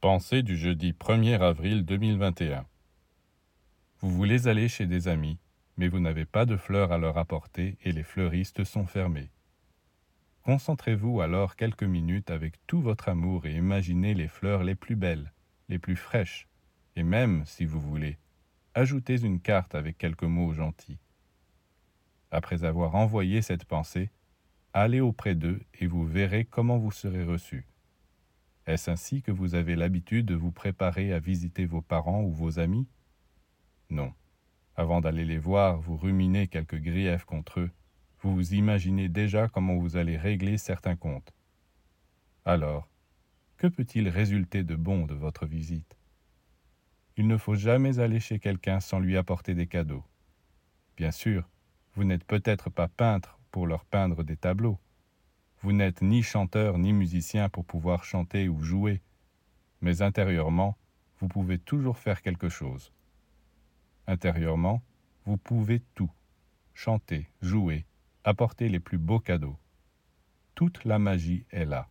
Pensée du jeudi 1er avril 2021. Vous voulez aller chez des amis, mais vous n'avez pas de fleurs à leur apporter et les fleuristes sont fermés. Concentrez-vous alors quelques minutes avec tout votre amour et imaginez les fleurs les plus belles, les plus fraîches, et même, si vous voulez, ajoutez une carte avec quelques mots gentils. Après avoir envoyé cette pensée, allez auprès d'eux et vous verrez comment vous serez reçu. Est-ce ainsi que vous avez l'habitude de vous préparer à visiter vos parents ou vos amis? Non. Avant d'aller les voir, vous ruminez quelques griefs contre eux. Vous vous imaginez déjà comment vous allez régler certains comptes. Alors, que peut-il résulter de bon de votre visite? Il ne faut jamais aller chez quelqu'un sans lui apporter des cadeaux. Bien sûr, vous n'êtes peut-être pas peintre pour leur peindre des tableaux, vous n'êtes ni chanteur ni musicien pour pouvoir chanter ou jouer, mais intérieurement, vous pouvez toujours faire quelque chose. Intérieurement, vous pouvez tout. Chanter, jouer, apporter les plus beaux cadeaux. Toute la magie est là.